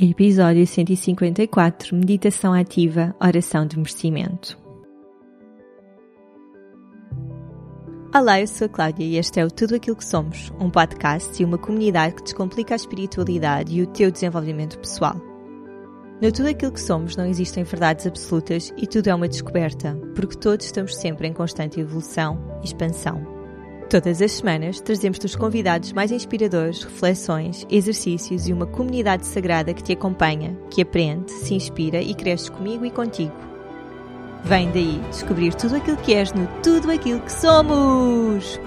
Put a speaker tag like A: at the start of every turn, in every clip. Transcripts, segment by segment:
A: Episódio 154 Meditação Ativa Oração de Merecimento. Olá, eu sou a Cláudia e este é o Tudo Aquilo que Somos, um podcast e uma comunidade que descomplica a espiritualidade e o teu desenvolvimento pessoal. No Tudo Aquilo que Somos não existem verdades absolutas e tudo é uma descoberta, porque todos estamos sempre em constante evolução e expansão. Todas as semanas trazemos-te os convidados mais inspiradores, reflexões, exercícios e uma comunidade sagrada que te acompanha, que aprende, se inspira e cresce comigo e contigo. Vem daí descobrir tudo aquilo que és no Tudo Aquilo que Somos!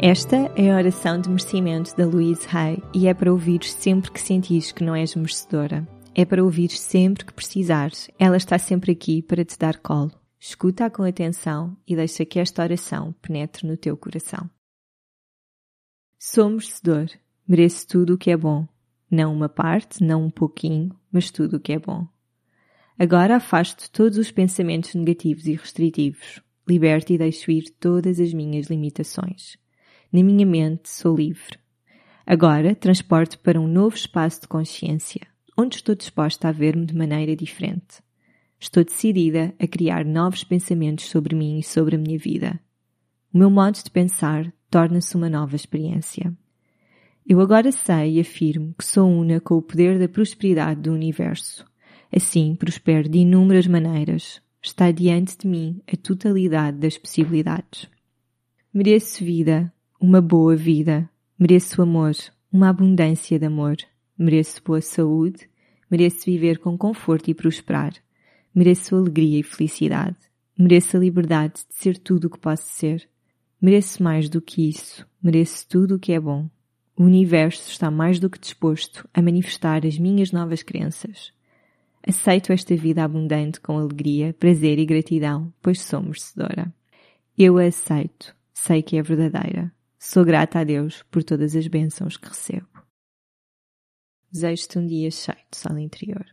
A: Esta é a oração de merecimento da Louise Hay e é para ouvir sempre que sentires que não és merecedora. É para ouvir sempre que precisares. Ela está sempre aqui para te dar colo. Escuta-a com atenção e deixa que esta oração penetre no teu coração. Sou merecedor. Mereço tudo o que é bom. Não uma parte, não um pouquinho, mas tudo o que é bom. Agora afasto todos os pensamentos negativos e restritivos. Liberto e deixo ir todas as minhas limitações. Na minha mente sou livre. Agora transporto para um novo espaço de consciência, onde estou disposta a ver-me de maneira diferente. Estou decidida a criar novos pensamentos sobre mim e sobre a minha vida. O meu modo de pensar torna-se uma nova experiência. Eu agora sei e afirmo que sou una com o poder da prosperidade do universo. Assim, prospero de inúmeras maneiras. Está diante de mim a totalidade das possibilidades. Mereço vida, uma boa vida. Mereço amor, uma abundância de amor. Mereço boa saúde, Mereço viver com conforto e prosperar. Mereço alegria e felicidade. Mereço a liberdade de ser tudo o que posso ser. Mereço mais do que isso. Mereço tudo o que é bom. O universo está mais do que disposto a manifestar as minhas novas crenças. Aceito esta vida abundante com alegria, prazer e gratidão, pois sou merecedora. Eu a aceito, sei que é verdadeira. Sou grata a Deus por todas as bênçãos que recebo. Desejo-te um dia cheio de sol interior.